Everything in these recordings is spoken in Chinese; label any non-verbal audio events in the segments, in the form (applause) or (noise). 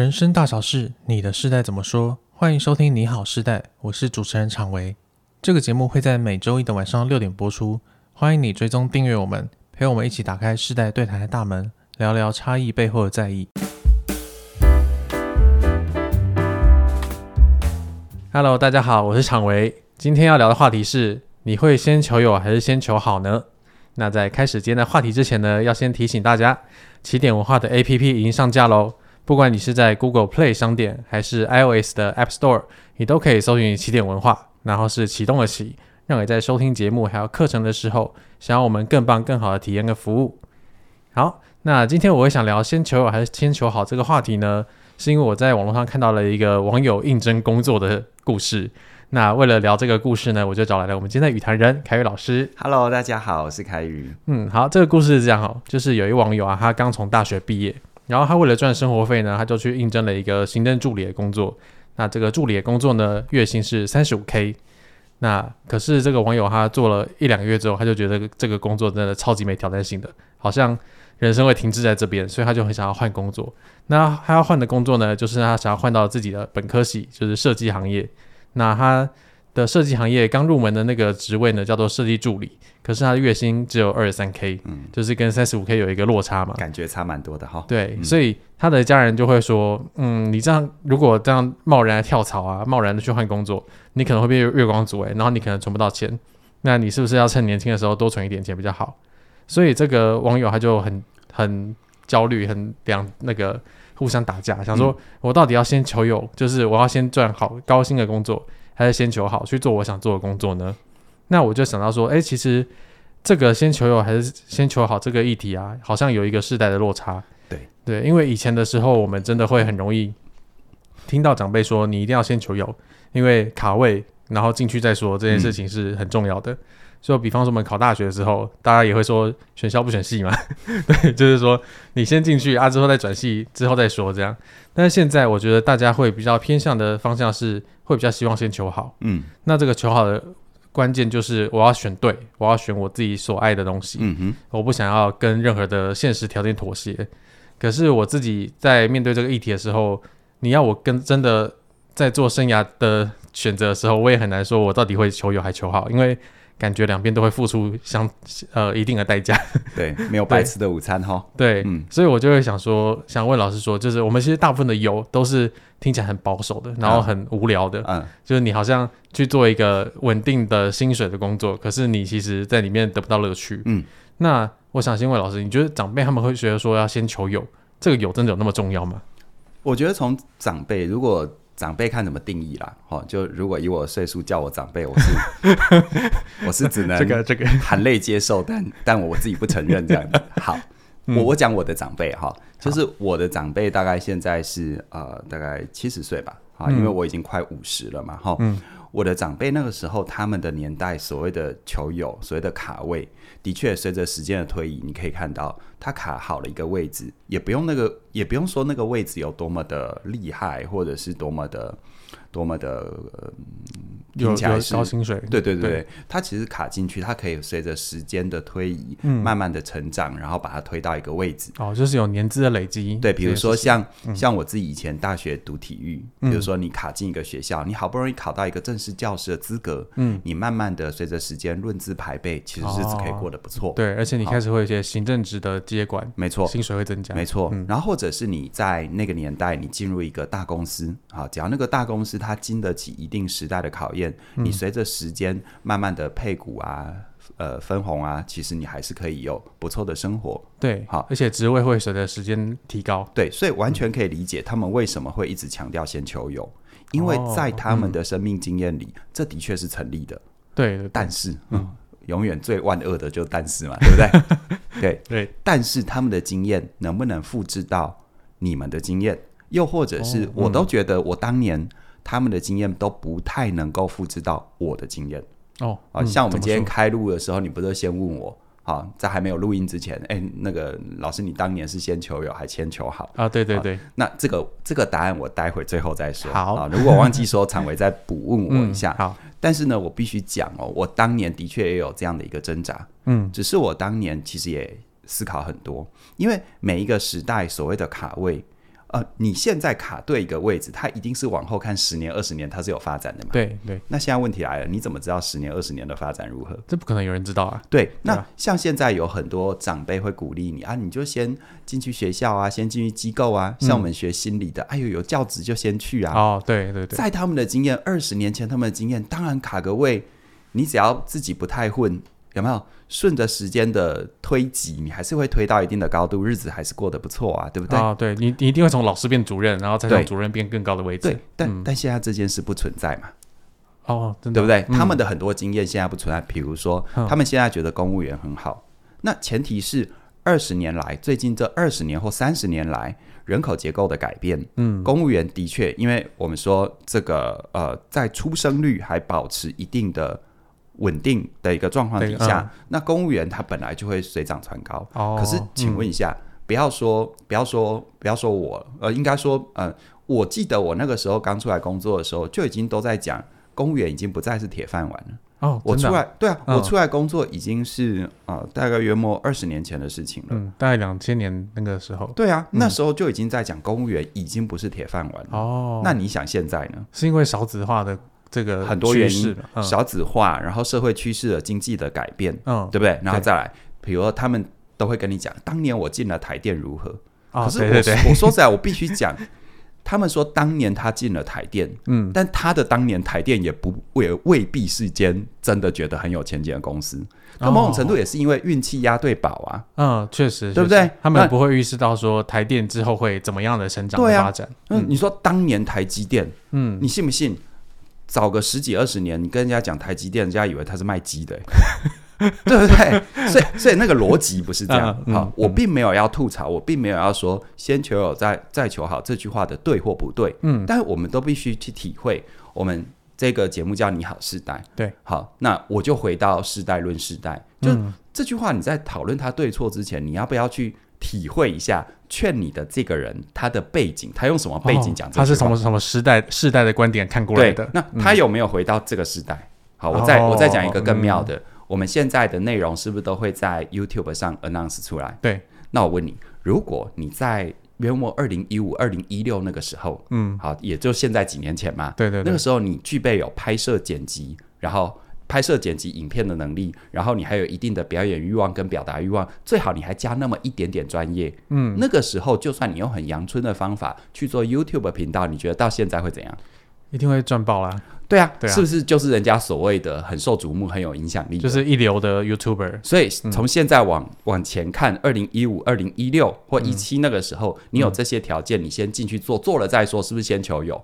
人生大小事，你的世代怎么说？欢迎收听《你好世代》，我是主持人常维。这个节目会在每周一的晚上六点播出。欢迎你追踪订阅我们，陪我们一起打开世代对谈的大门，聊聊差异背后的在意。Hello，大家好，我是常维。今天要聊的话题是：你会先求有还是先求好呢？那在开始今天的话题之前呢，要先提醒大家，起点文化的 APP 已经上架喽。不管你是在 Google Play 商店，还是 iOS 的 App Store，你都可以搜寻起点文化，然后是启动的启，让你在收听节目还有课程的时候，想要我们更棒、更好的体验跟服务。好，那今天我会想聊先求友还是先求好这个话题呢，是因为我在网络上看到了一个网友应征工作的故事。那为了聊这个故事呢，我就找来了我们今天的语谈人凯宇老师。Hello，大家好，我是凯宇。嗯，好，这个故事是这样哦，就是有一网友啊，他刚从大学毕业。然后他为了赚生活费呢，他就去应征了一个行政助理的工作。那这个助理的工作呢，月薪是三十五 K。那可是这个网友他做了一两个月之后，他就觉得这个工作真的超级没挑战性的，好像人生会停滞在这边，所以他就很想要换工作。那他要换的工作呢，就是他想要换到自己的本科系，就是设计行业。那他的设计行业刚入门的那个职位呢，叫做设计助理，可是他的月薪只有二十三 K，嗯，就是跟三十五 K 有一个落差嘛，感觉差蛮多的哈。对，嗯、所以他的家人就会说，嗯，你这样如果这样贸然的跳槽啊，贸然的去换工作，你可能会被月光族诶，然后你可能存不到钱，那你是不是要趁年轻的时候多存一点钱比较好？所以这个网友他就很很焦虑，很两那个互相打架，想说我到底要先求有，就是我要先赚好高薪的工作。还是先求好去做我想做的工作呢？那我就想到说，哎、欸，其实这个先求有还是先求好这个议题啊，好像有一个世代的落差。对对，因为以前的时候，我们真的会很容易听到长辈说，你一定要先求有，因为卡位，然后进去再说这件事情是很重要的。嗯就比方说，我们考大学的时候，大家也会说选校不选系嘛，(laughs) 对，就是说你先进去啊，之后再转系，之后再说这样。但是现在我觉得大家会比较偏向的方向是，会比较希望先求好。嗯，那这个求好的关键就是我要选对，我要选我自己所爱的东西。嗯哼，我不想要跟任何的现实条件妥协。可是我自己在面对这个议题的时候，你要我跟真的在做生涯的选择的时候，我也很难说我到底会求有还求好，因为。感觉两边都会付出相呃一定的代价，(laughs) 对，没有白吃的午餐哈。(laughs) 对，嗯，所以我就会想说，想问老师说，就是我们其实大部分的油都是听起来很保守的，然后很无聊的，嗯，就是你好像去做一个稳定的薪水的工作，可是你其实在里面得不到乐趣，嗯。那我想先问老师，你觉得长辈他们会觉得说要先求有，这个有真的有那么重要吗？我觉得从长辈如果。长辈看怎么定义啦，哦，就如果以我岁数叫我长辈，我是 (laughs) 我是只能这个这个。含泪接受，但但我自己不承认这样子。(laughs) 好，嗯、我我讲我的长辈哈，就是我的长辈大概现在是呃大概七十岁吧，啊，因为我已经快五十了嘛，哈，嗯，我的长辈那个时候他们的年代所谓的球友，所谓的卡位。的确，随着时间的推移，你可以看到他卡好了一个位置，也不用那个，也不用说那个位置有多么的厉害，或者是多么的。多么的呃，有有高薪水，对对对，对。它其实卡进去，它可以随着时间的推移，嗯，慢慢的成长，然后把它推到一个位置。哦，就是有年资的累积。对，比如说像、嗯、像我自己以前大学读体育，嗯、比如说你卡进一个学校，你好不容易考到一个正式教师的资格，嗯，你慢慢的随着时间论资排辈，其实日子可以过得不错。对，而且你开始会有一些行政职的接管，没错，薪水会增加，没错。然后或者是你在那个年代，你进入一个大公司，好，只要那个大公司。它经得起一定时代的考验，嗯、你随着时间慢慢的配股啊，呃，分红啊，其实你还是可以有不错的生活。对，好，而且职位会随着时间提高。对，所以完全可以理解他们为什么会一直强调先求有，因为在他们的生命经验里，哦嗯、这的确是成立的。对，对，但是，嗯，永远最万恶的就但是嘛，对不对？(laughs) 对对，但是他们的经验能不能复制到你们的经验？又或者是，我都觉得我当年他们的经验都不太能够复制到我的经验哦。啊，像我们今天开录的时候，你不是先问我，好，在还没有录音之前，哎，那个老师，你当年是先求有还先求好啊？对对对。那这个这个答案我待会最后再说。好啊，如果忘记说，常维再补问我一下。(laughs) 好，但是呢，我必须讲哦，我当年的确也有这样的一个挣扎。嗯，只是我当年其实也思考很多，因为每一个时代所谓的卡位。呃，你现在卡对一个位置，它一定是往后看十年、二十年，它是有发展的嘛？对对。那现在问题来了，你怎么知道十年、二十年的发展如何？这不可能有人知道啊。对，那像现在有很多长辈会鼓励你啊，你就先进去学校啊，先进去机构啊。像我们学心理的，嗯、哎呦，有教职就先去啊。哦，对对对。在他们的经验，二十年前他们的经验，当然卡个位，你只要自己不太混。有没有顺着时间的推挤，你还是会推到一定的高度，日子还是过得不错啊，对不对？啊，对你，你一定会从老师变主任，然后再从主任变更高的位置。对，但、嗯、但现在这件事不存在嘛？哦，真的，对不对？嗯、他们的很多经验现在不存在，比如说，他们现在觉得公务员很好，嗯、那前提是二十年来，最近这二十年或三十年来人口结构的改变。嗯，公务员的确，因为我们说这个呃，在出生率还保持一定的。稳定的一个状况底下，嗯、那公务员他本来就会水涨船高。哦、可是，请问一下，嗯、不要说，不要说，不要说我，呃，应该说，呃，我记得我那个时候刚出来工作的时候，就已经都在讲，公务员已经不再是铁饭碗了。哦，我出来，对啊，嗯、我出来工作已经是啊、呃，大概约莫二十年前的事情了。嗯，大概两千年那个时候。对啊，那时候就已经在讲公务员已经不是铁饭碗了。哦，那你想现在呢？是因为少子化的。这个很多原因，少子化，然后社会趋势的经济的改变，嗯，对不对？然后再来，比如说他们都会跟你讲，当年我进了台电如何？可是我我说实在，我必须讲，他们说当年他进了台电，嗯，但他的当年台电也不也未必是间真的觉得很有前景的公司，那某种程度也是因为运气押对宝啊，嗯，确实，对不对？他们不会预示到说台电之后会怎么样的成长发展。嗯，你说当年台积电，嗯，你信不信？早个十几二十年，你跟人家讲台积电，人家以为他是卖鸡的，(laughs) 对不对？所以，所以那个逻辑不是这样。(laughs) 好、我并没有要吐槽，我并没有要说“先求有，再再求好”这句话的对或不对。嗯，但是我们都必须去体会。我们这个节目叫“你好，世代”。对，好，那我就回到“世代论世代”。就、嗯、这句话，你在讨论它对错之前，你要不要去？体会一下，劝你的这个人他的背景，他用什么背景讲这？他是什么什么时代世代的观点看过来的？那他有没有回到这个时代？好，我再我再讲一个更妙的。我们现在的内容是不是都会在 YouTube 上 announce 出来？对。那我问你，如果你在约莫二零一五、二零一六那个时候，嗯，好，也就现在几年前嘛，对对，那个时候你具备有拍摄剪辑，然后。拍摄剪辑影片的能力，然后你还有一定的表演欲望跟表达欲望，最好你还加那么一点点专业。嗯，那个时候就算你用很阳春的方法去做 YouTube 频道，你觉得到现在会怎样？一定会赚爆啦！对啊，对啊，是不是就是人家所谓的很受瞩目、很有影响力，就是一流的 YouTuber？所以从现在往、嗯、往前看，二零一五、二零一六或一七那个时候，嗯、你有这些条件，你先进去做，做了再说，是不是先求有？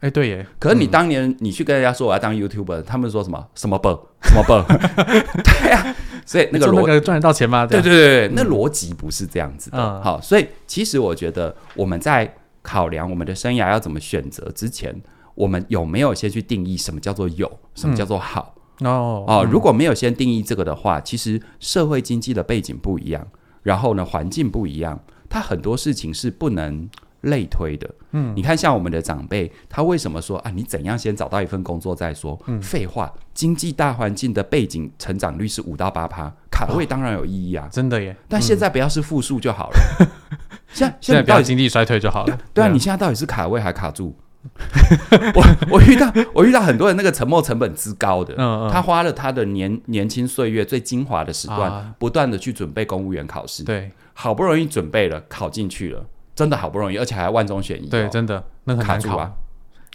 哎，对耶！可是你当年你去跟人家说我要当 YouTuber，他们说什么什么本什么本？(laughs) 对呀，所以那个逻辑赚得到钱吗？对对对，那逻辑不是这样子的。好，所以其实我觉得我们在考量我们的生涯要怎么选择之前，我们有没有先去定义什么叫做有，什么叫做好？哦哦，如果没有先定义这个的话，其实社会经济的背景不一样，然后呢环境不一样，它很多事情是不能。类推的，嗯，你看，像我们的长辈，他为什么说啊？你怎样先找到一份工作再说？嗯，废话，经济大环境的背景成长率是五到八趴，卡位当然有意义啊，真的耶。但现在不要是负数就好了，(laughs) 现在现在不要经济衰退就好了。对啊，你现在到底是卡位还卡住？(laughs) 我我遇到我遇到很多人，那个沉没成本之高的，嗯嗯，他花了他的年年轻岁月最精华的时段，不断的去准备公务员考试，对，好不容易准备了，考进去了。真的好不容易，而且还万中选一。对，真的那很难考卡住啊，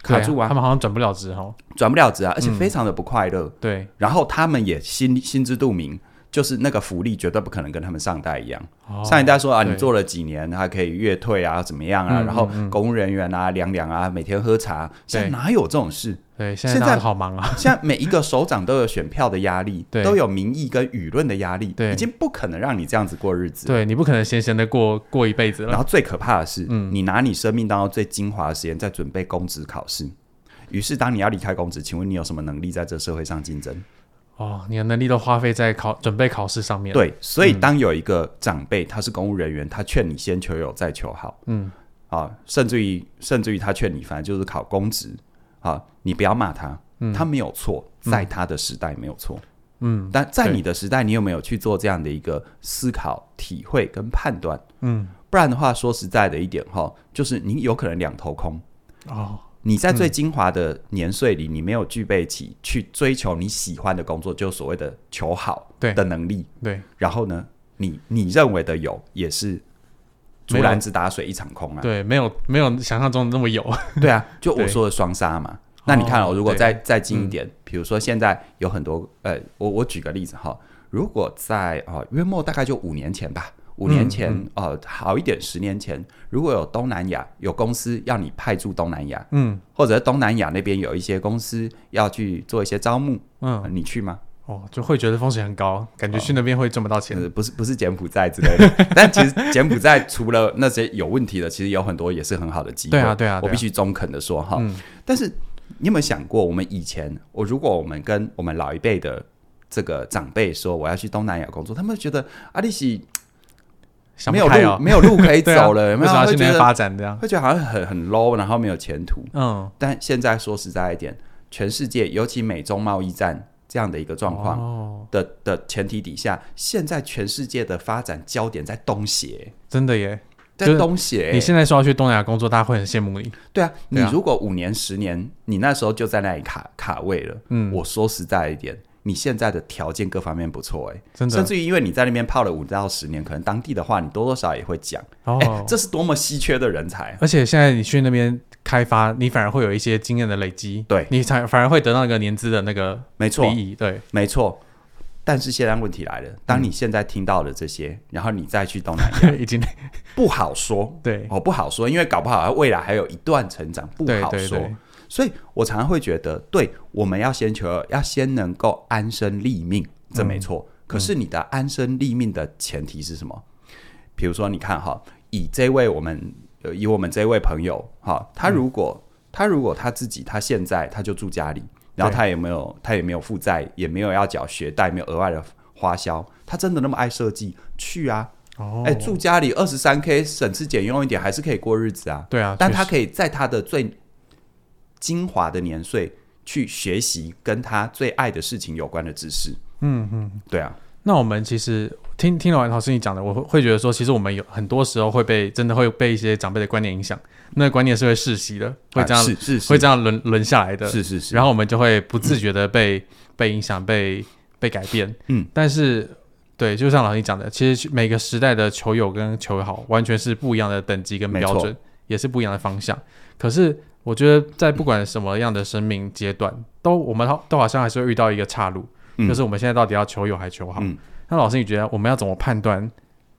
卡住啊！他们好像转不了职哈，转不了职啊，而且非常的不快乐。对，然后他们也心心知肚明，就是那个福利绝对不可能跟他们上一代一样。上一代说啊，你做了几年还可以月退啊，怎么样啊？然后公务人员啊，凉凉啊，每天喝茶，现在哪有这种事？对，现在好忙啊！(laughs) 现在每一个首长都有选票的压力，都有民意跟舆论的压力，对，已经不可能让你这样子过日子。对，你不可能闲闲的过过一辈子了。然后最可怕的是，嗯，你拿你生命当中最精华的时间在准备公职考试，于是当你要离开公职，请问你有什么能力在这社会上竞争？哦，你的能力都花费在考准备考试上面。对，所以当有一个长辈他是公务人员，他劝你先求有再求好，嗯，啊，甚至于甚至于他劝你反正就是考公职。好，你不要骂他，嗯、他没有错，在他的时代没有错，嗯，但在你的时代，你有没有去做这样的一个思考、体会跟判断？嗯，不然的话，说实在的一点哈，就是你有可能两头空哦。你在最精华的年岁里，你没有具备起去追求你喜欢的工作，就所谓的求好的能力。对，然后呢，你你认为的有，也是竹篮子打水一场空啊。对，没有没有想象中的那么有。(laughs) 对啊，就我说的双杀嘛。那你看哦，如果再再近一点，比如说现在有很多呃，我我举个例子哈，如果在哦约莫大概就五年前吧。五年前，嗯嗯、呃，好一点，十年前，如果有东南亚有公司要你派驻东南亚，嗯，或者东南亚那边有一些公司要去做一些招募，嗯、呃，你去吗？哦，就会觉得风险很高，感觉去那边会赚不到钱，不是不是柬埔寨之类的。(laughs) 但其实柬埔寨除了那些有问题的，其实有很多也是很好的机会。对啊，对啊，我必须中肯的说哈。嗯、但是你有没有想过，我们以前，我如果我们跟我们老一辈的这个长辈说我要去东南亚工作，他们觉得阿里西。没有路，没有路可以走了，有没有？去那边发展这样，会觉得好像很很 low，然后没有前途。嗯，但现在说实在一点，全世界尤其美中贸易战这样的一个状况的的前提底下，现在全世界的发展焦点在东协，真的耶，在东协。你现在说要去东南亚工作，大家会很羡慕你。对啊，你如果五年、十年，你那时候就在那里卡卡位了。嗯，我说实在一点。你现在的条件各方面不错，哎，真的，甚至于因为你在那边泡了五到十年，可能当地的话你多多少少也会讲，哦、欸，这是多么稀缺的人才。而且现在你去那边开发，你反而会有一些经验的累积，对，你才反而会得到一个年资的那个没错，对，没错。但是现在问题来了，当你现在听到了这些，嗯、然后你再去东南亚，(laughs) 已经不好说，对，哦，不好说，因为搞不好未来还有一段成长，不好说。所以我常常会觉得，对，我们要先求，要先能够安身立命，这没错。嗯、可是你的安身立命的前提是什么？比如说，你看哈，以这位我们，以我们这位朋友哈，他如果、嗯、他如果他自己他现在他就住家里，然后他也没有他也没有负债，也没有要缴学贷，没有额外的花销，他真的那么爱设计？去啊！哦，哎，住家里二十三 K，省吃俭用一点，还是可以过日子啊。对啊，但他可以在他的最精华的年岁去学习跟他最爱的事情有关的知识。嗯嗯，对啊。那我们其实听听完老师你讲的，我会会觉得说，其实我们有很多时候会被真的会被一些长辈的观念影响。那个观念是会世袭的，会这样、啊、是是，是会这样轮轮下来的。是是是。然后我们就会不自觉的被、嗯、被影响、被被改变。嗯。但是，对，就像老师你讲的，其实每个时代的球友跟球友好完全是不一样的等级跟标准，也是不一样的方向。可是。我觉得在不管什么样的生命阶段，都我们都好像还是会遇到一个岔路，嗯、就是我们现在到底要求有还求好？嗯、那老师，你觉得我们要怎么判断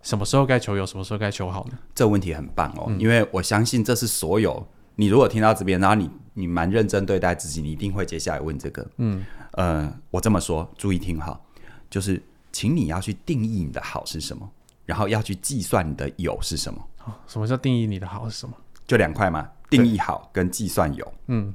什么时候该求有，什么时候该求好呢？这个问题很棒哦，嗯、因为我相信这是所有你如果听到这边，然后你你蛮认真对待自己，你一定会接下来问这个。嗯，呃，我这么说，注意听哈，就是请你要去定义你的好是什么，然后要去计算你的有是什么。哦、什么叫定义你的好是什么？就两块嘛。定义好跟计算有，嗯，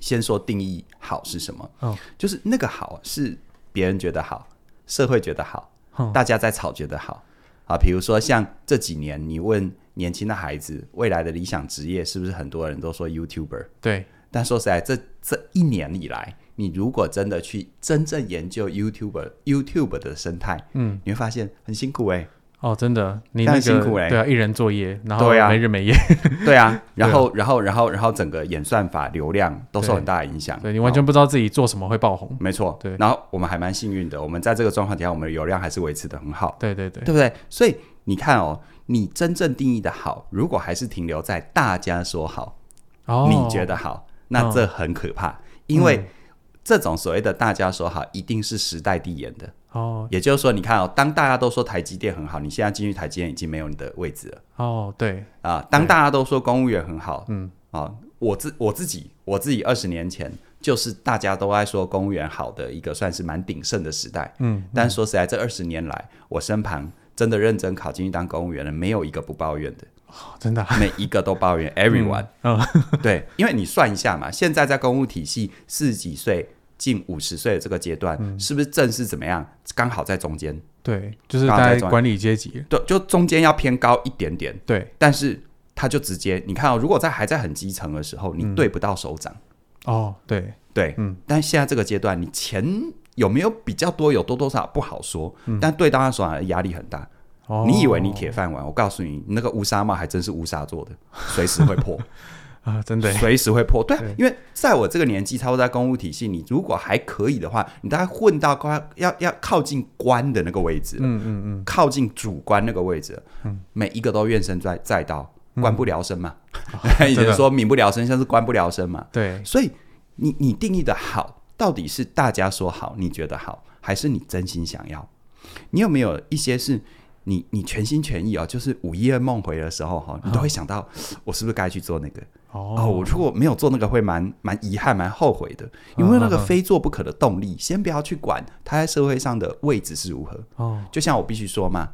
先说定义好是什么？哦，就是那个好是别人觉得好，社会觉得好，哦、大家在吵觉得好啊。比如说像这几年，你问年轻的孩子未来的理想职业，是不是很多人都说 YouTuber？对。但说实在，这这一年以来，你如果真的去真正研究 YouTuber YouTube 的生态，嗯，你会发现很辛苦哎、欸。哦，真的，你那个辛苦嘞，对啊，一人作业，然后没日没夜，(laughs) (laughs) 对啊，然后然后然后然后整个演算法流量都受很大的影响，对，你完全不知道自己做什么会爆红，没错，对。然后我们还蛮幸运的，我们在这个状况底下，我们的流量还是维持的很好，对对对，对不对？所以你看哦，你真正定义的好，如果还是停留在大家说好，哦，你觉得好，那这很可怕，因为这种所谓的大家说好，一定是时代递延的。哦，也就是说，你看哦，当大家都说台积电很好，你现在进去台积电已经没有你的位置了。哦，对。啊，当大家都说公务员很好，嗯。啊，我自我自己我自己二十年前就是大家都爱说公务员好的一个算是蛮鼎盛的时代，嗯，但说实在，这二十年来，我身旁真的认真考进去当公务员的，没有一个不抱怨的，哦，真的，每一个都抱怨，(laughs) everyone，嗯，对，因为你算一下嘛，现在在公务体系四十几岁。近五十岁的这个阶段，嗯、是不是正是怎么样？刚好在中间。对，就是在管理阶级。对，就中间要偏高一点点。对，但是他就直接，你看哦，如果在还在很基层的时候，你对不到首长。嗯、哦，对对，嗯。但现在这个阶段，你钱有没有比较多？有多多少不好说。嗯、但对当他首长压力很大。哦，你以为你铁饭碗？我告诉你，你那个乌纱帽还真是乌纱做的，随时会破 (laughs) 啊！真的，随时会破。对，对，因为在我这个年纪，差不多在公务体系，你如果还可以的话，你大概混到快要要靠近官的那个位置，嗯嗯嗯，靠近主官那个位置，嗯，每一个都怨声载载道，官不聊生嘛。(laughs) (laughs) 以前说民不聊生，像是官不聊生嘛。对，所以你你定义的好，到底是大家说好，你觉得好，还是你真心想要？你有没有一些是？你你全心全意啊、哦，就是午夜梦回的时候哈，你都会想到 (laughs) 我是不是该去做那个哦，哦？我如果没有做那个，会蛮蛮遗憾、蛮后悔的，因为那个非做不可的动力。先不要去管他在社会上的位置是如何哦。就像我必须说嘛，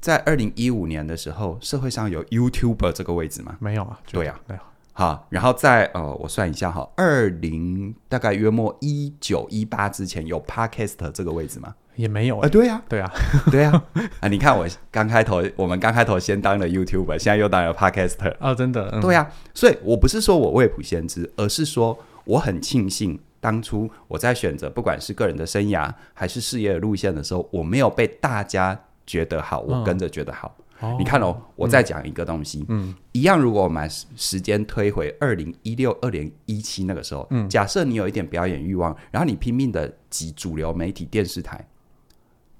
在二零一五年的时候，社会上有 YouTuber 这个位置吗？没有啊，对啊，没有。好，然后在呃，我算一下哈，二零大概约莫一九一八之前有 Podcast 这个位置吗？也没有啊、欸，对呀，对呀，对呀，(laughs) 啊，你看我刚开头，我们刚开头先当了 YouTuber，现在又当了 Podcaster 哦，真的，嗯、对呀，所以我不是说我未卜先知，而是说我很庆幸当初我在选择不管是个人的生涯还是事业的路线的时候，我没有被大家觉得好，我跟着觉得好。嗯、你看哦，我再讲一个东西，嗯，一样，如果我们时间推回二零一六、二零一七那个时候，嗯，假设你有一点表演欲望，然后你拼命的挤主流媒体电视台。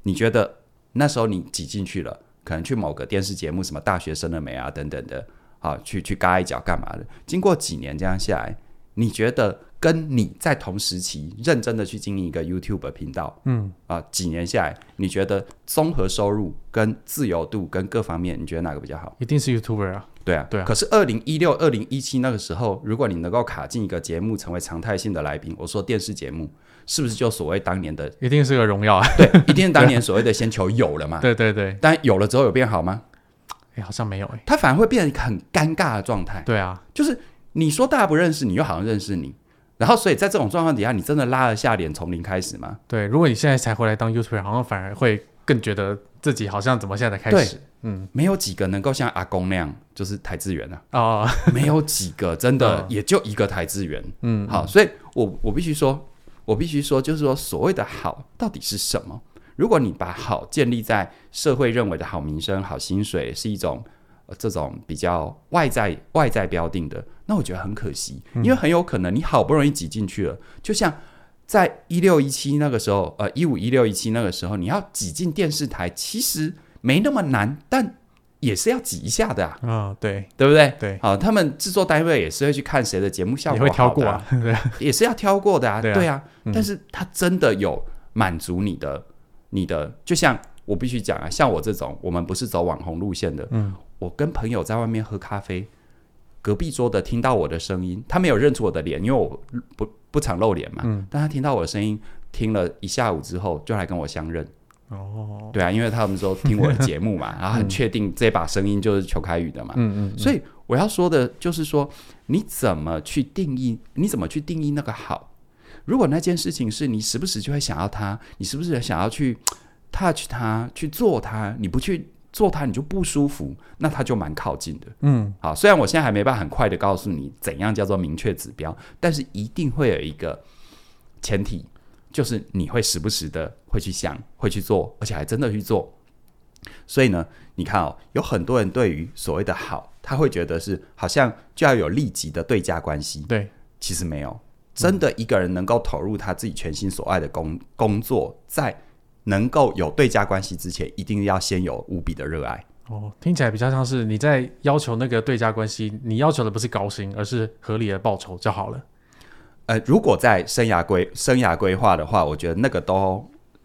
你觉得那时候你挤进去了，可能去某个电视节目，什么大学生了没啊，等等的，啊，去去嘎一脚干嘛的？经过几年这样下来，你觉得跟你在同时期认真的去经营一个 YouTube 频道，嗯，啊，几年下来，你觉得综合收入跟自由度跟各方面，你觉得哪个比较好？一定是 YouTuber 啊，对啊，对啊。可是二零一六、二零一七那个时候，如果你能够卡进一个节目，成为常态性的来宾，我说电视节目。是不是就所谓当年的一定是个荣耀啊？(laughs) 对，(laughs) 一定是当年所谓的先求有了嘛？对对对。但有了之后有变好吗？哎，好像没有哎。他反而会变成很尴尬的状态。对啊，就是你说大家不认识你，又好像认识你，然后所以在这种状况底下，你真的拉得下脸从零开始吗？对，如果你现在才回来当 YouTuber，好像反而会更觉得自己好像怎么现在才开始？嗯，没有几个能够像阿公那样，就是台资源啊。(laughs) 哦，没有几个，真的也就一个台资源。嗯，好，所以我我必须说。我必须说，就是说，所谓的好到底是什么？如果你把好建立在社会认为的好名声、好薪水，是一种、呃、这种比较外在外在标定的，那我觉得很可惜，因为很有可能你好不容易挤进去了，就像在一六一七那个时候，呃，一五一六一七那个时候，你要挤进电视台，其实没那么难，但。也是要挤一下的啊，啊、哦，对，对不对？对，好，他们制作单位也是会去看谁的节目效果会挑过啊，(laughs) 对，也是要挑过的啊，对啊，对啊、嗯。但是他真的有满足你的，你的，就像我必须讲啊，像我这种，我们不是走网红路线的，嗯，我跟朋友在外面喝咖啡，隔壁桌的听到我的声音，他没有认出我的脸，因为我不不常露脸嘛，嗯，但他听到我的声音，听了一下午之后，就来跟我相认。哦，对啊，因为他们说听我的节目嘛，(laughs) 然后很确定这把声音就是邱开宇的嘛，嗯嗯，嗯，所以我要说的就是说，你怎么去定义？你怎么去定义那个好？如果那件事情是你时不时就会想要它，你时不时想要去 touch 它，去做它？你不去做它，你就不舒服，那它就蛮靠近的。嗯，好，虽然我现在还没办法很快的告诉你怎样叫做明确指标，但是一定会有一个前提。就是你会时不时的会去想，会去做，而且还真的去做。所以呢，你看哦，有很多人对于所谓的好，他会觉得是好像就要有立即的对价关系。对，其实没有，真的一个人能够投入他自己全心所爱的工工作，在能够有对价关系之前，一定要先有无比的热爱。哦，听起来比较像是你在要求那个对价关系，你要求的不是高薪，而是合理的报酬就好了。呃，如果在生涯规生涯规划的话，我觉得那个都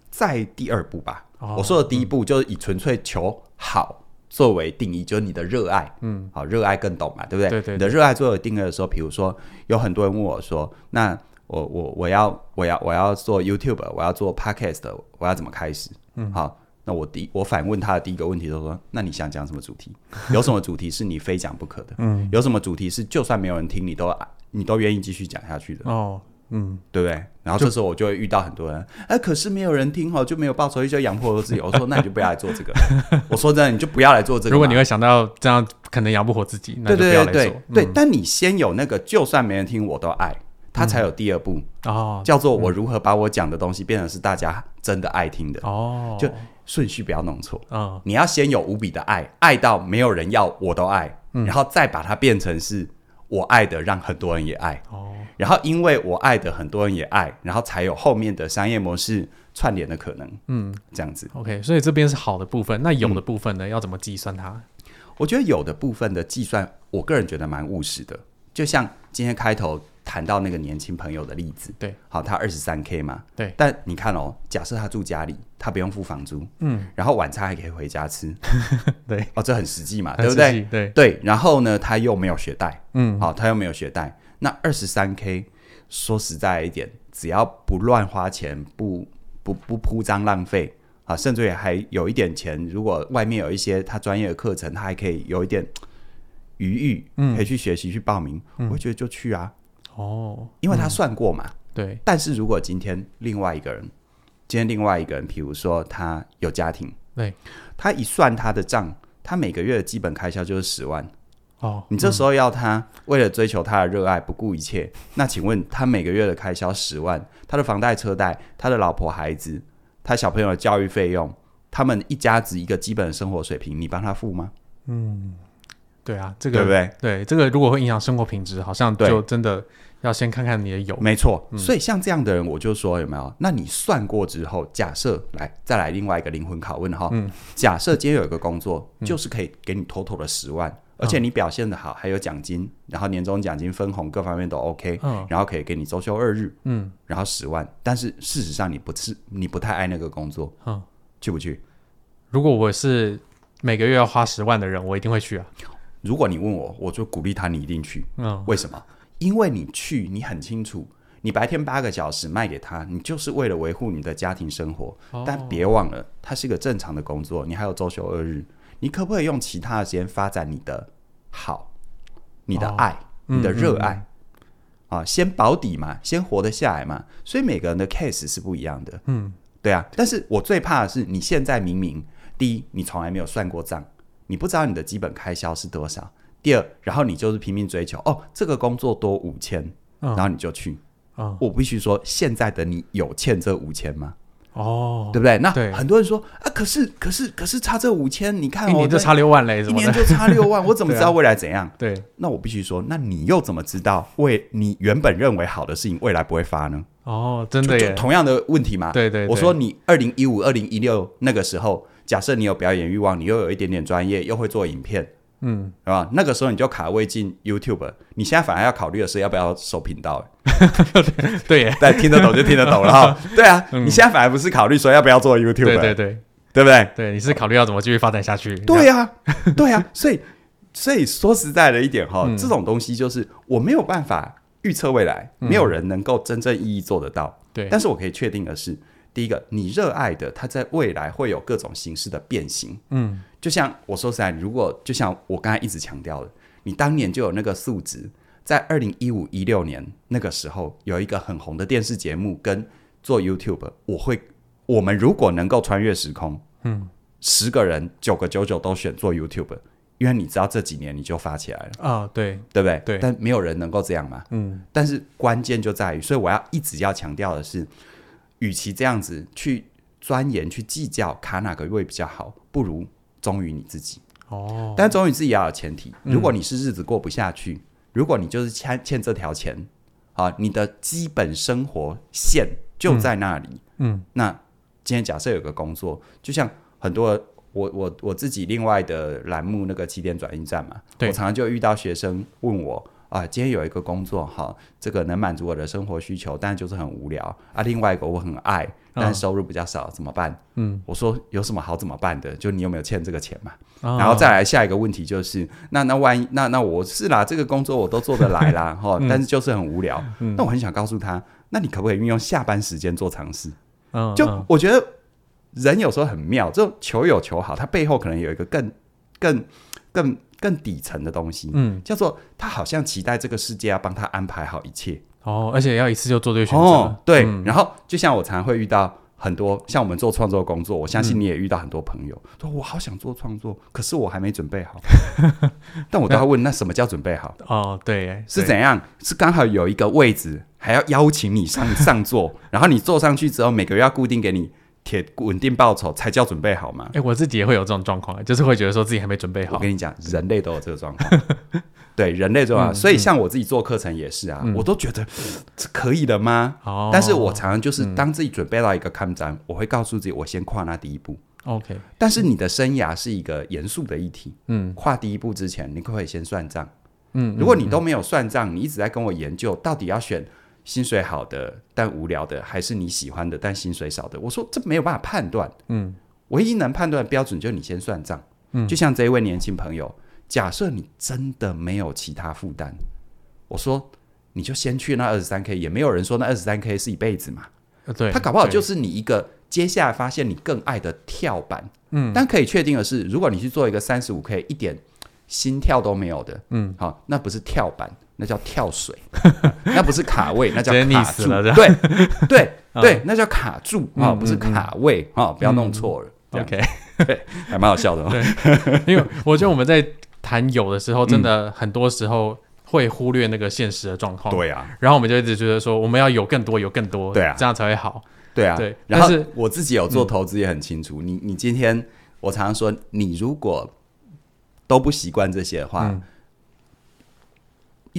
在第二步吧。哦、我说的第一步就是以纯粹求好作为定义，嗯、就是你的热爱。嗯，好，热爱更懂嘛，对不对？对对对。你的热爱作为定义的时候，比如说有很多人问我说：“那我我我要我要我要做 YouTube，我要做 Podcast，我要怎么开始？”嗯，好，那我第我反问他的第一个问题就是说：“那你想讲什么主题？有什么主题是你非讲不可的？嗯，有什么主题是就算没有人听你都爱？”你都愿意继续讲下去的哦，嗯，对不对？然后这时候我就会遇到很多人，哎，可是没有人听哈，就没有报酬，就养活我自己。(laughs) 我说那你就不要来做这个。(laughs) 我说真的，你就不要来做这个。如果你会想到这样可能养不活自己，那就不要来做。对对对对，对，但你先有那个，就算没人听我都爱，他才有第二步哦，叫做我如何把我讲的东西变成是大家真的爱听的哦。就顺序不要弄错啊、哦！你要先有无比的爱，爱到没有人要我都爱，嗯、然后再把它变成是我爱的，让很多人也爱。哦，然后因为我爱的很多人也爱，然后才有后面的商业模式串联的可能。嗯，这样子。OK，所以这边是好的部分，那有的部分呢？嗯、要怎么计算它？我觉得有的部分的计算，我个人觉得蛮务实的。就像今天开头谈到那个年轻朋友的例子，对，好，他二十三 K 嘛，对。但你看哦，假设他住家里，他不用付房租，嗯，然后晚餐还可以回家吃，(laughs) 对，哦，这很实际嘛，对不对？对对。然后呢，他又没有学贷，嗯，好，他又没有学贷，那二十三 K，说实在一点，只要不乱花钱，不不不铺张浪费。啊，甚至也还有一点钱。如果外面有一些他专业的课程，他还可以有一点余裕，嗯，可以去学习去报名。嗯、我会觉得就去啊，哦，因为他算过嘛。嗯、对。但是如果今天另外一个人，今天另外一个人，比如说他有家庭，对，他一算他的账，他每个月的基本开销就是十万。哦，你这时候要他为了追求他的热爱不顾一切，嗯、那请问他每个月的开销十万，他的房贷车贷，他的老婆孩子。他小朋友的教育费用，他们一家子一个基本的生活水平，你帮他付吗？嗯，对啊，这个对不对？对，这个如果会影响生活品质，好像就真的要先看看你的有。没错，嗯、所以像这样的人，我就说有没有？那你算过之后，假设来再来另外一个灵魂拷问哈，嗯、假设今天有一个工作，嗯、就是可以给你妥妥的十万。而且你表现的好，还有奖金，嗯、然后年终奖金分红各方面都 OK，、嗯、然后可以给你周休二日，嗯，然后十万。但是事实上你不是你不太爱那个工作，嗯，去不去？如果我是每个月要花十万的人，我一定会去啊。如果你问我，我就鼓励他，你一定去。嗯，为什么？因为你去，你很清楚，你白天八个小时卖给他，你就是为了维护你的家庭生活。哦、但别忘了，它是一个正常的工作，你还有周休二日。你可不可以用其他的时间发展你的好，你的爱，哦、你的热爱、嗯嗯嗯、啊，先保底嘛，先活得下来嘛。所以每个人的 case 是不一样的。嗯，对啊。但是我最怕的是，你现在明明第一，你从来没有算过账，你不知道你的基本开销是多少；第二，然后你就是拼命追求，哦，这个工作多五千，然后你就去。嗯、我必须说，现在的你有欠这五千吗？哦，对不对？那对很多人说啊，可是可是可是差这五千，你看、哦，一年就差六万嘞，一年就差六万，我怎么 (laughs) 知道未来怎样？对，啊、对，那我必须说，那你又怎么知道为你原本认为好的事情，未来不会发呢？哦，真的耶，同样的问题嘛。对，对对，我说你二零一五、二零一六那个时候，假设你有表演欲望，你又有一点点专业，又会做影片。嗯，是吧？那个时候你就卡位进 YouTube，你现在反而要考虑的是要不要收频道。(laughs) 对耶，对，听得懂就听得懂了哈。(laughs) 对啊，你现在反而不是考虑说要不要做 YouTube，对对对，对不对？对，你是考虑要怎么继续发展下去。对啊，(laughs) 对啊。所以，所以说实在的一点哈，这种东西就是我没有办法预测未来，没有人能够真正意义做得到。对，但是我可以确定的是，第一个，你热爱的，它在未来会有各种形式的变形。嗯。就像我说实在，如果就像我刚才一直强调的，你当年就有那个素质，在二零一五一六年那个时候有一个很红的电视节目跟做 YouTube，我会，我们如果能够穿越时空，嗯，十个人九个九九都选做 YouTube，因为你知道这几年你就发起来了啊、哦，对，对不对？对，但没有人能够这样嘛，嗯，但是关键就在于，所以我要一直要强调的是，与其这样子去钻研去计较卡哪个位比较好，不如。忠于你自己哦，但忠于自己也要有前提。如果你是日子过不下去，嗯、如果你就是欠欠这条钱啊，你的基本生活线就在那里。嗯，那今天假设有个工作，就像很多我我我自己另外的栏目那个起点转运站嘛，对我常常就遇到学生问我。啊，今天有一个工作哈，这个能满足我的生活需求，但就是很无聊啊。另外一个我很爱，但收入比较少，怎么办？嗯，我说有什么好怎么办的？就你有没有欠这个钱嘛？哦、然后再来下一个问题就是，那那万一那那我是啦，这个工作我都做得来啦 (laughs) 哈，但是就是很无聊。嗯、那我很想告诉他，那你可不可以运用下班时间做尝试？嗯、就我觉得人有时候很妙，就求有求好，他背后可能有一个更更更。更底层的东西，嗯，叫做他好像期待这个世界要帮他安排好一切哦，而且要一次就做对选择，哦，对。嗯、然后就像我常常会遇到很多像我们做创作工作，我相信你也遇到很多朋友，嗯、说我好想做创作，可是我还没准备好。(laughs) 但我都要问，那什么叫准备好？哦，对，是怎样？是刚好有一个位置，还要邀请你上 (laughs) 上座，然后你坐上去之后，每个月要固定给你。铁稳定报酬才叫准备好吗？哎、欸，我自己也会有这种状况，就是会觉得说自己还没准备好。我跟你讲，人类都有这个状况，(laughs) 对，人类都有、嗯。所以像我自己做课程也是啊，嗯、我都觉得这可以的吗？哦，但是我常常就是当自己准备到一个坎站、嗯，我会告诉自己，我先跨那第一步。OK，但是你的生涯是一个严肃的议题，嗯，跨第一步之前，你可不可以先算账？嗯，如果你都没有算账，你一直在跟我研究到底要选。薪水好的但无聊的，还是你喜欢的但薪水少的？我说这没有办法判断。嗯，唯一能判断的标准就是你先算账。嗯，就像这一位年轻朋友，假设你真的没有其他负担，我说你就先去那二十三 K，也没有人说那二十三 K 是一辈子嘛。对，他搞不好就是你一个接下来发现你更爱的跳板。嗯，但可以确定的是，如果你去做一个三十五 K，一点心跳都没有的，嗯，好，那不是跳板。那叫跳水，(laughs) 那不是卡位，(laughs) 那叫卡住。对对 (laughs) 对，那叫卡住啊、不是卡位啊、不要弄错了。嗯、OK，对，还蛮好笑的对。因为我觉得我们在谈有的时候，真的很多时候会忽略那个现实的状况。对啊，然后我们就一直觉得说，我们要有更多，有更多，对啊，这样才会好。对啊，对。然后我自己有做投资也很清楚。嗯、你你今天，我常常说，你如果都不习惯这些的话。嗯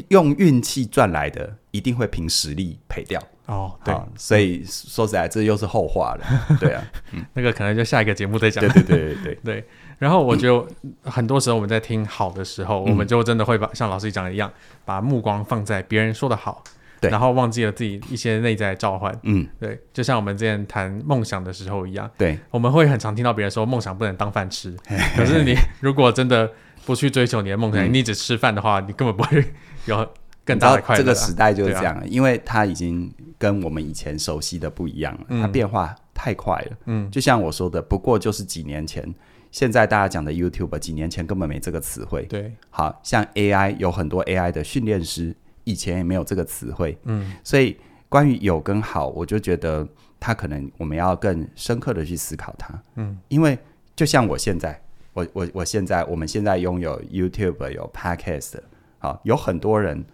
用运气赚来的，一定会凭实力赔掉哦。对，所以说实在，这又是后话了。(laughs) 对啊，嗯、那个可能就下一个节目再讲。对对对对对，对。然后我觉得很多时候我们在听好的时候，嗯、我们就真的会把像老师讲的一样，把目光放在别人说的好，对，然后忘记了自己一些内在召唤。嗯，对。就像我们之前谈梦想的时候一样，对，我们会很常听到别人说梦想不能当饭吃，(laughs) 可是你如果真的不去追求你的梦想，嗯、你只吃饭的话，你根本不会。有更大的快乐。这个时代就是这样，啊，因为它已经跟我们以前熟悉的不一样了，嗯，它变化太快了。嗯，就像我说的，不过就是几年前，现在大家讲的 YouTube，几年前根本没这个词汇。对，好像 AI 有很多 AI 的训练师，以前也没有这个词汇。嗯，所以关于有跟好，我就觉得它可能我们要更深刻的去思考它。嗯，因为就像我现在，我我我现在，我们现在拥有 YouTube，有 Podcast。好，有很多人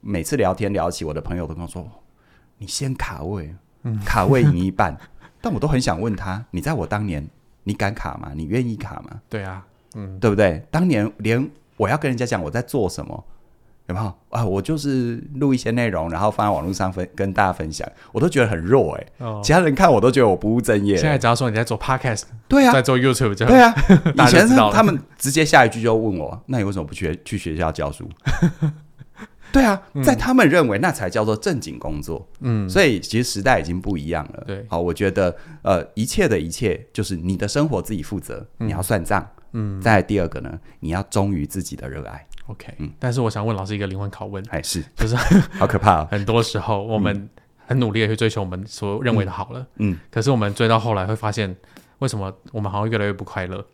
每次聊天聊起我的朋友都跟我说：“你先卡位，嗯，卡位赢一半。(laughs) ”但我都很想问他：“你在我当年，你敢卡吗？你愿意卡吗？”对啊，嗯，对不对？当年连我要跟人家讲我在做什么。有没有啊？我就是录一些内容，然后放在网络上分跟大家分享，我都觉得很弱哎、欸。哦。其他人看我都觉得我不务正业。现在只要说你在做 podcast，对啊，在做 YouTube，对啊。(laughs) 以前是他们直接下一句就问我：“那你为什么不去去学校教书？” (laughs) 对啊，在他们认为那才叫做正经工作。嗯。所以其实时代已经不一样了。对。好，我觉得呃，一切的一切就是你的生活自己负责，你要算账。嗯。再来第二个呢，你要忠于自己的热爱。OK，嗯，但是我想问老师一个灵魂拷问，还是。就是 (laughs) 好可怕哦。(laughs) 很多时候我们很努力的去追求我们所认为的好了，嗯，嗯，可是我们追到后来会发现，为什么我们好像越来越不快乐？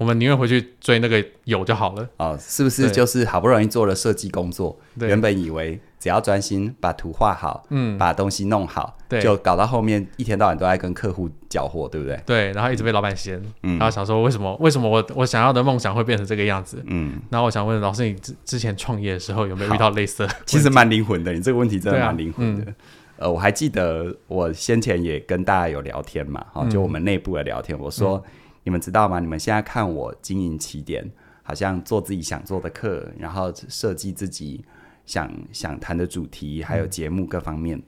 我们宁愿回去追那个有就好了。哦，是不是就是好不容易做了设计工作，原本以为只要专心把图画好，嗯，把东西弄好，对，就搞到后面一天到晚都在跟客户搅和，对不对？对，然后一直被老板嫌，嗯，然后想说为什么为什么我我想要的梦想会变成这个样子？嗯，然后我想问老师，你之之前创业的时候有没有遇到类似的？其实蛮灵魂的，你这个问题真的蛮灵魂的。呃，我还记得我先前也跟大家有聊天嘛，哈，就我们内部的聊天，我说。嗯你们知道吗？你们现在看我经营起点，好像做自己想做的课，然后设计自己想想谈的主题，还有节目各方面。嗯、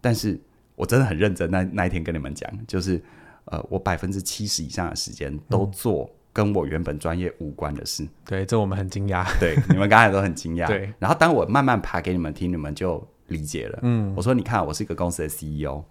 但是我真的很认真那，那那一天跟你们讲，就是呃，我百分之七十以上的时间都做跟我原本专业无关的事。嗯、对，这我们很惊讶。对，你们刚才都很惊讶。对。然后当我慢慢爬给你们听，你们就理解了。嗯。我说，你看，我是一个公司的 CEO。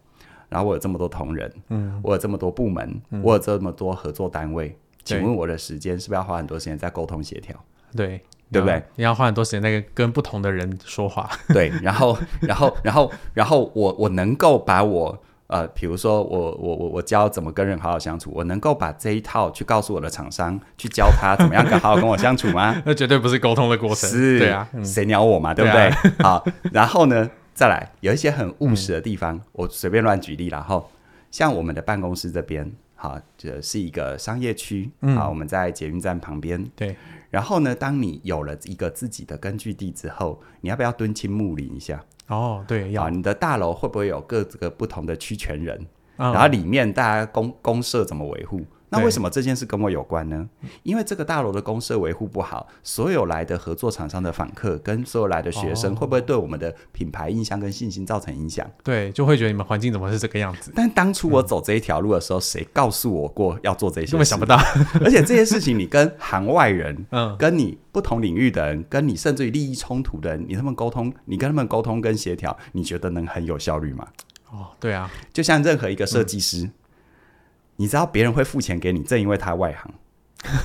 然后我有这么多同仁，嗯，我有这么多部门，嗯，我有这么多合作单位，请问我的时间是不是要花很多时间在沟通协调？对，对不对？你要花很多时间在跟跟不同的人说话。(laughs) 对，然后，然后，然后，然后我我能够把我呃，比如说我我我我教怎么跟人好好相处，我能够把这一套去告诉我的厂商，去教他怎么样跟好好跟我相处吗？(laughs) 那绝对不是沟通的过程。是，对啊，嗯，谁鸟我嘛，对不对？对啊，好，然后呢？再来，有一些很务实的地方，嗯、我随便乱举例，然后像我们的办公室这边，好，这是一个商业区，嗯，好，我们在捷运站旁边，对。然后呢，当你有了一个自己的根据地之后，你要不要敦亲睦邻一下？哦，对，要。你的大楼会不会有各个不同的区权人？然后里面大家公公社怎么维护？那为什么这件事跟我有关呢？因为这个大楼的公社维护不好，所有来的合作厂商的访客跟所有来的学生，会不会对我们的品牌印象跟信心造成影响？对，就会觉得你们环境怎么是这个样子？但当初我走这一条路的时候，谁告诉我过要做这些事？根本想不到。(laughs) 而且这些事情，你跟行外人，(laughs) 嗯，跟你不同领域的人，跟你甚至于利益冲突的人，你他们沟通，你跟他们沟通跟协调，你觉得能很有效率吗？哦，对啊，就像任何一个设计师。你知道别人会付钱给你，正因为他外行。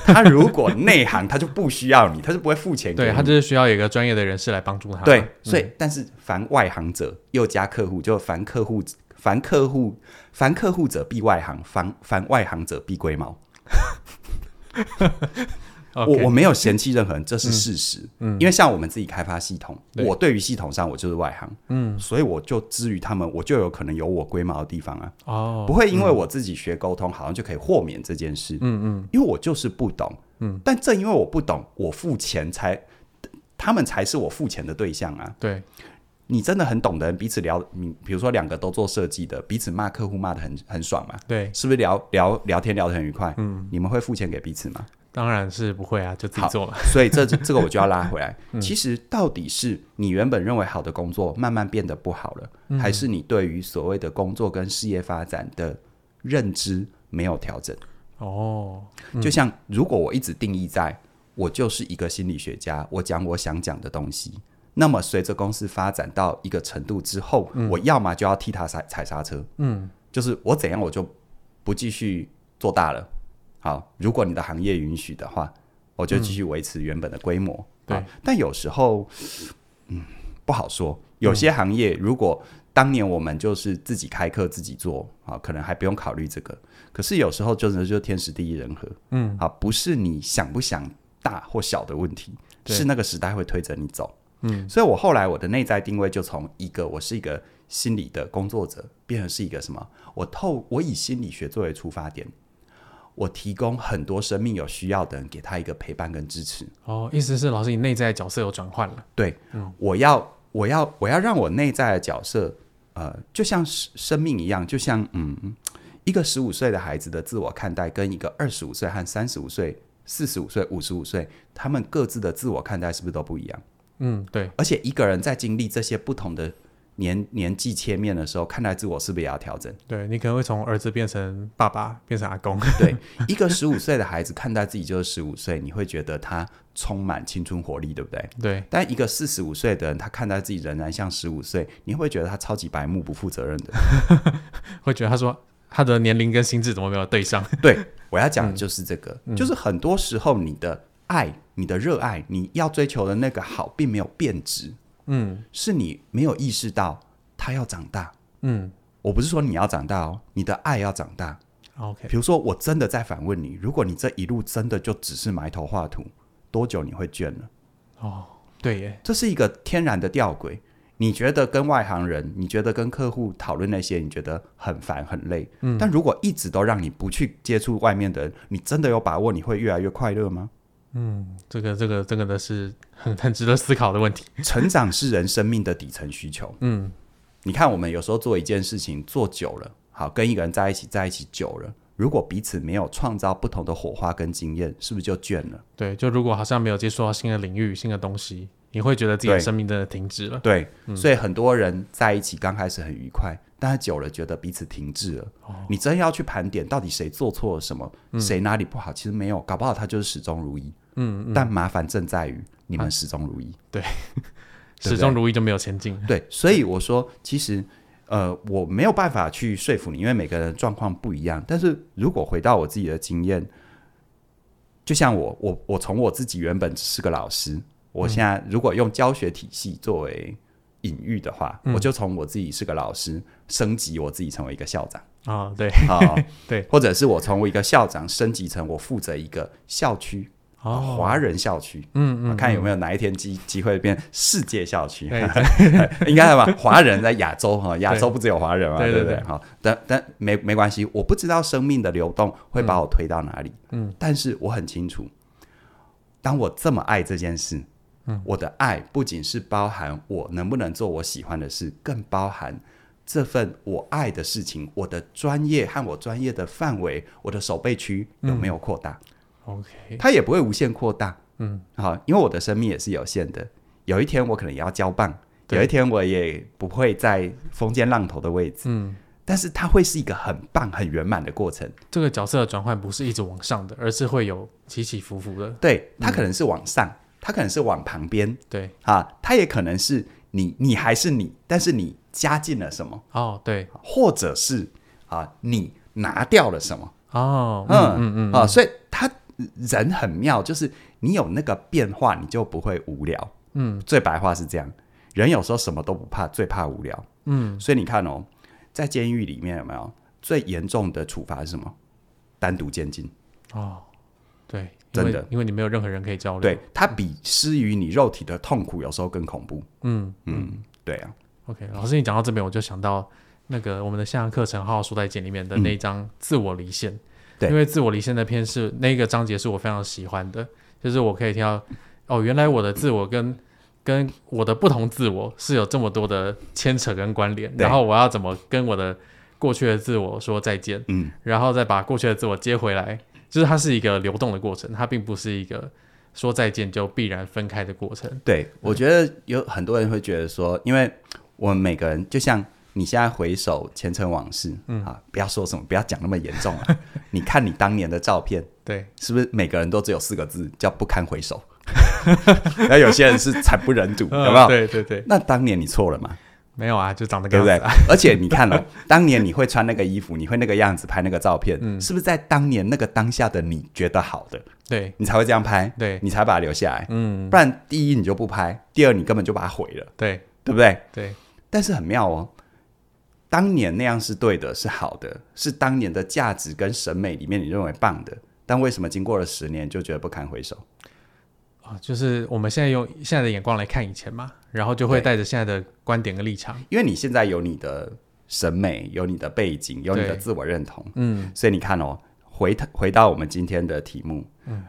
他如果内行，他就不需要你，他就不会付钱给你。对，他就是需要有一个专业的人士来帮助他。对，所以、嗯、但是凡外行者又加客户，就凡客户凡客户凡客户者必外行，凡凡外行者必龟毛。(laughs) 我我没有嫌弃任何人，这是事实。嗯，因为像我们自己开发系统，对我对于系统上我就是外行，嗯，所以我就之于他们，我就有可能有我龟毛的地方啊。哦，不会因为我自己学沟通，好像就可以豁免这件事。嗯嗯，因为我就是不懂。嗯，但正因为我不懂，我付钱才，他们才是我付钱的对象啊。对，你真的很懂的人，彼此聊，你比如说两个都做设计的，彼此骂客户骂的很很爽嘛？对，是不是聊聊聊天聊得很愉快？嗯，你们会付钱给彼此吗？当然是不会啊，就自己做了。所以这这个我就要拉回来。(laughs) 嗯、其实到底是你原本认为好的工作慢慢变得不好了，嗯、还是你对于所谓的工作跟事业发展的认知没有调整？哦，嗯、就像如果我一直定义在我就是一个心理学家，我讲我想讲的东西，那么随着公司发展到一个程度之后，嗯、我要么就要替他踩踩刹车，嗯，就是我怎样我就不继续做大了。好，如果你的行业允许的话，我就继续维持原本的规模。嗯、对，但有时候，嗯，不好说。有些行业，如果当年我们就是自己开课自己做，啊，可能还不用考虑这个。可是有时候，真的就天时地利人和。嗯，啊，不是你想不想大或小的问题，是那个时代会推着你走。嗯，所以我后来我的内在定位就从一个我是一个心理的工作者，变成是一个什么？我透我以心理学作为出发点。我提供很多生命有需要的人，给他一个陪伴跟支持。哦，意思是老师，你内在的角色有转换了？对，嗯，我要，我要，我要让我内在的角色，呃，就像生命一样，就像嗯，一个十五岁的孩子的自我看待，跟一个二十五岁和三十五岁、四十五岁、五十五岁，他们各自的自我看待是不是都不一样？嗯，对。而且一个人在经历这些不同的。年年纪切面的时候，看待自我是不是也要调整？对，你可能会从儿子变成爸爸，变成阿公。(laughs) 对，一个十五岁的孩子看待自己就是十五岁，你会觉得他充满青春活力，对不对？对。但一个四十五岁的人，他看待自己仍然像十五岁，你会觉得他超级白目、不负责任的？(laughs) 会觉得他说他的年龄跟心智怎么没有对上？(laughs) 对，我要讲的就是这个，嗯、就是很多时候你的爱、你的热爱、你要追求的那个好，并没有变质。嗯，是你没有意识到他要长大。嗯，我不是说你要长大哦，你的爱要长大。OK，比如说我真的在反问你，如果你这一路真的就只是埋头画图，多久你会倦了？哦，对耶，这是一个天然的吊诡。你觉得跟外行人，你觉得跟客户讨论那些，你觉得很烦很累。嗯，但如果一直都让你不去接触外面的人，你真的有把握你会越来越快乐吗？嗯，这个这个这个的是很很值得思考的问题。(laughs) 成长是人生命的底层需求。嗯，你看我们有时候做一件事情做久了，好，跟一个人在一起在一起久了，如果彼此没有创造不同的火花跟经验，是不是就倦了？对，就如果好像没有接触到新的领域、新的东西，你会觉得自己的生命真的停止了。对，嗯、所以很多人在一起刚开始很愉快。但是久了，觉得彼此停滞了。哦、你真要去盘点，到底谁做错了什么，嗯、谁哪里不好？其实没有，搞不好他就是始终如一。嗯，嗯，但麻烦正在于你们始终如一。(laughs) 啊、对，始终如一就没有前进。对，所以我说，其实呃，我没有办法去说服你，因为每个人状况不一样。但是如果回到我自己的经验，就像我，我，我从我自己原本只是个老师，我现在如果用教学体系作为隐喻的话，嗯、我就从我自己是个老师升级我自己成为一个校长。啊、哦，对。啊，哦、(laughs) 对，或者是我从我一个校长升级成我负责一个校区哦，华人校区，嗯嗯，看有没有哪一天机机会变世界校区，(laughs) 应该吧？华人在亚洲哈，亚洲不只有华人嘛，对，对？对对，好，但但没没关系，我不知道生命的流动会把我推到哪里，嗯，但是我很清楚，当我这么爱这件事。嗯。我的爱不仅是包含我能不能做我喜欢的事，更包含这份我爱的事情，我的专业和我专业的范围，我的守备区有没有扩大？嗯，OK，它也不会无限扩大。嗯，好，因为我的生命也是有限的。有一天我可能也要交棒，有一天我也不会在风尖浪头的位置。嗯，但是它会是一个很棒、很圆满的过程。这个角色的转换不是一直往上的，而是会有起起伏伏的。对，它可能是往上，它可能是往旁边。对，啊，它也可能是你，你还是你，但是你加进了什么？哦，对，或者是啊，你拿掉了什么？哦，嗯嗯嗯啊，所以他人很妙，就是你有那个变化，你就不会无聊。嗯，最白话是这样，人有时候什么都不怕，最怕无聊。嗯，所以你看哦，在监狱里面有没有最严重的处罚是什么？单独监禁。哦，对，真的，因为你没有任何人可以交流。对，它比施于你肉体的痛苦有时候更恐怖。嗯嗯，对啊。OK，老师，你讲到这边，我就想到那个我们的线上课程《好好说再见》里面的那一章“自我离线”。对，因为“自我离线”的篇是那个章节是我非常喜欢的，就是我可以听到哦，原来我的自我跟跟我的不同自我是有这么多的牵扯跟关联，然后我要怎么跟我的过去的自我说再见，嗯，然后再把过去的自我接回来，就是它是一个流动的过程，它并不是一个说再见就必然分开的过程。对，我觉得有很多人会觉得说，因为我们每个人就像你现在回首前尘往事，嗯啊，不要说什么，不要讲那么严重了。(laughs) 你看你当年的照片，对，是不是每个人都只有四个字叫不堪回首？(laughs) 那有些人是惨不忍睹，有没有？对对对。那当年你错了吗？没有啊，就长得对不对？(laughs) 而且你看了，当年你会穿那个衣服，你会那个样子拍那个照片，嗯是不是在当年那个当下的你觉得好的？对，你才会这样拍，对，你才把它留下来。嗯，不然第一你就不拍，第二你根本就把它毁了。对，对不对？对。但是很妙哦，当年那样是对的，是好的，是当年的价值跟审美里面你认为棒的，但为什么经过了十年就觉得不堪回首？啊，就是我们现在用现在的眼光来看以前嘛，然后就会带着现在的观点跟立场，因为你现在有你的审美，有你的背景，有你的自我认同，嗯，所以你看哦，回回到我们今天的题目，嗯，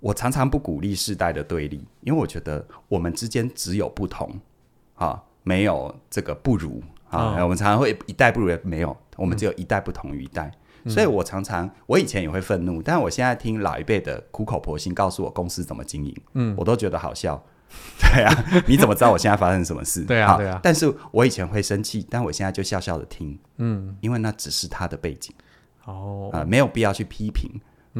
我常常不鼓励世代的对立，因为我觉得我们之间只有不同，啊。没有这个不如啊，哦、我们常常会一代不如，没有，我们只有一代不同于一代，嗯、所以我常常我以前也会愤怒，但我现在听老一辈的苦口婆心告诉我公司怎么经营，嗯，我都觉得好笑。(laughs) 对啊，你怎么知道我现在发生什么事？(laughs) 对啊，对啊。但是我以前会生气，但我现在就笑笑的听，嗯，因为那只是他的背景，哦，啊、呃，没有必要去批评，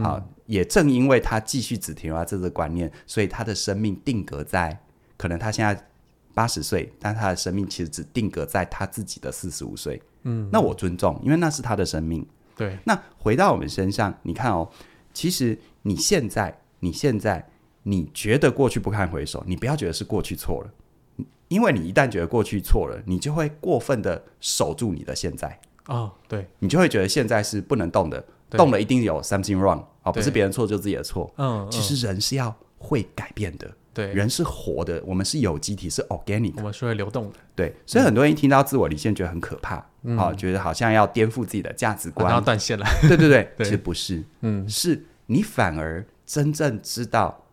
好、嗯，也正因为他继续只停留在这个观念，所以他的生命定格在可能他现在。八十岁，但他的生命其实只定格在他自己的四十五岁。嗯，那我尊重，因为那是他的生命。对，那回到我们身上，你看哦，其实你现在，你现在，你觉得过去不堪回首，你不要觉得是过去错了，因为你一旦觉得过去错了，你就会过分的守住你的现在。哦，对，你就会觉得现在是不能动的，动了一定有 something wrong 哦，不是别人错就自己的错。嗯，其实人是要会改变的。对，人是活的，我们是有机体，是 organic，我们是会流动的。对，所以很多人一听到自我离线，觉得很可怕，啊、嗯。哦，觉得好像要颠覆自己的价值观，要断线了。对 (laughs) 对对，(laughs) 对。其实不是，嗯，是你反而真正知道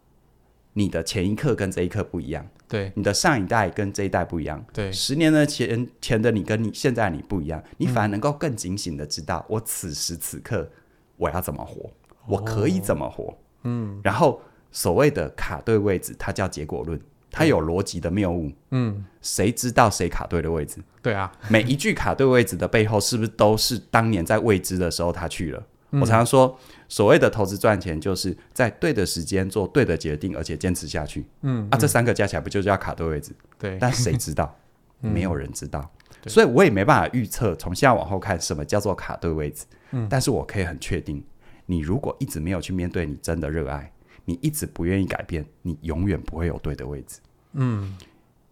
你的前一刻跟这一刻不一样，对，你的上一代跟这一代不一样，对，十年的前前的你跟你现在的你不一样，你反而能够更警醒的知道，我此时此刻我要怎么活，哦、我可以怎么活，嗯，然后。所谓的卡对位置，它叫结果论，它有逻辑的谬误。嗯，谁知道谁卡对的位置？对啊，每一句卡对位置的背后，是不是都是当年在未知的时候他去了？嗯、我常常说，所谓的投资赚钱，就是在对的时间做对的决定，而且坚持下去。嗯，啊，这三个加起来不就叫卡对位置？对，但谁知道？(laughs) 嗯、没有人知道，所以我也没办法预测从现在往后看什么叫做卡对位置。嗯，但是我可以很确定，你如果一直没有去面对你真的热爱。你一直不愿意改变，你永远不会有对的位置。嗯，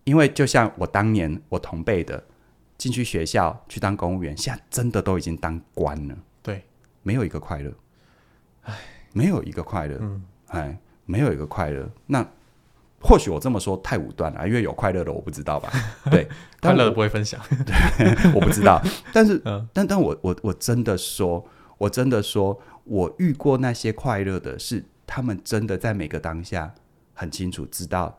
因为就像我当年我同辈的进去学校去当公务员，现在真的都已经当官了。对，没有一个快乐，唉，没有一个快乐。嗯，哎，没有一个快乐。那或许我这么说太武断了，因为有快乐的我不知道吧？(laughs) 对，快乐的不会分享。对，(laughs) 我不知道。但是，嗯、但但我我我真的说，我真的说，我遇过那些快乐的是。他们真的在每个当下很清楚知道，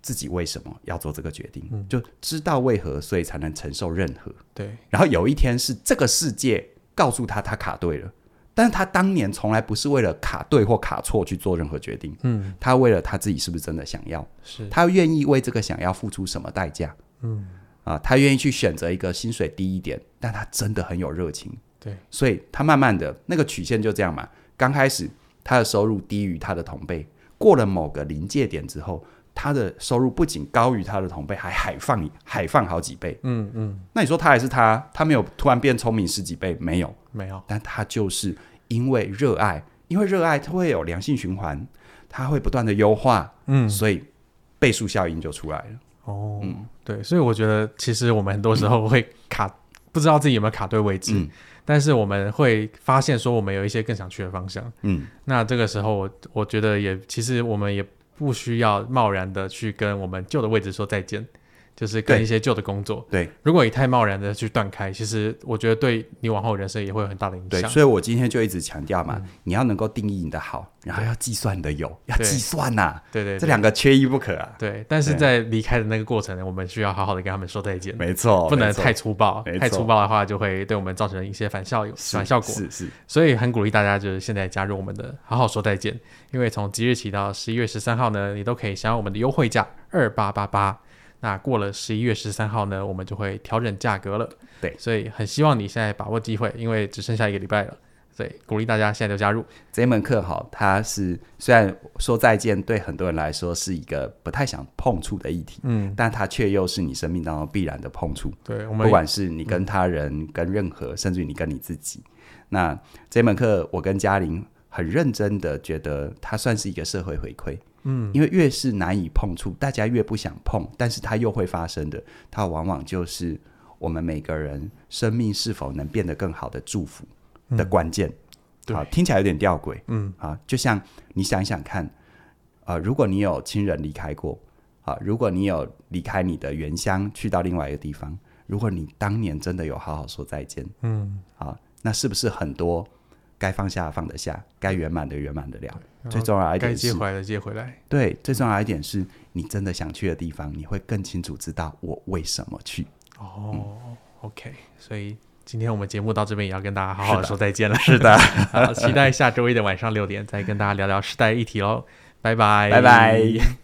自己为什么要做这个决定，嗯、就知道为何，所以才能承受任何。对，然后有一天是这个世界告诉他他卡对了，但是他当年从来不是为了卡对或卡错去做任何决定。嗯，他为了他自己是不是真的想要？是他愿意为这个想要付出什么代价？嗯，啊，他愿意去选择一个薪水低一点，但他真的很有热情。对，所以他慢慢的那个曲线就这样嘛，刚开始他的收入低于他的同辈，过了某个临界点之后。他的收入不仅高于他的同辈，还海放海放好几倍。嗯嗯，那你说他还是他？他没有突然变聪明十几倍？没有，没有。但他就是因为热爱，因为热爱，他会有良性循环，他会不断的优化。嗯，所以倍数效应就出来了。哦，嗯，对，所以我觉得其实我们很多时候会卡，嗯、不知道自己有没有卡对位置。嗯、但是我们会发现说，我们有一些更想去的方向。嗯，那这个时候我我觉得也其实我们也。不需要贸然的去跟我们旧的位置说再见。就是跟一些旧的工作，对，如果你太贸然的去断开，其实我觉得对你往后人生也会有很大的影响。对，所以我今天就一直强调嘛，嗯、你要能够定义你的好，然后要计算你的有，要计算呐、啊，对，对对，这两个缺一不可啊。对，但是在离开的那个过程呢，我们需要好好的跟他们说再见，没错，不能太粗暴，太粗暴的话就会对我们造成一些反效有反效果。是是，所以很鼓励大家就是现在加入我们的好好说再见，因为从即日起到十一月十三号呢，你都可以享有我们的优惠价二八八八。那过了十一月十三号呢，我们就会调整价格了。对，所以很希望你现在把握机会，因为只剩下一个礼拜了。所以鼓励大家现在就加入这门课。好，它是虽然说再见对很多人来说是一个不太想碰触的议题，嗯，但它却又是你生命当中必然的碰触。对，我们不管是你跟他人、嗯、跟任何，甚至于你跟你自己。那这门课，我跟嘉玲很认真的觉得，它算是一个社会回馈。嗯，因为越是难以碰触，大家越不想碰，但是它又会发生的，它往往就是我们每个人生命是否能变得更好的祝福的关键。嗯、对，好，听起来有点吊诡。嗯，啊，就像你想想看，啊、呃，如果你有亲人离开过，啊，如果你有离开你的原乡去到另外一个地方，如果你当年真的有好好说再见，嗯，啊，那是不是很多？该放下放得下，该圆满的圆满得了。最重要一点是，该接回来的接回来。对，最重要一点是你真的想去的地方，你会更清楚知道我为什么去。哦、嗯、，OK，所以今天我们节目到这边也要跟大家好好的说再见了。是的，(laughs) 好，期待下周一的晚上六点再跟大家聊聊时代议题喽。拜拜，拜拜。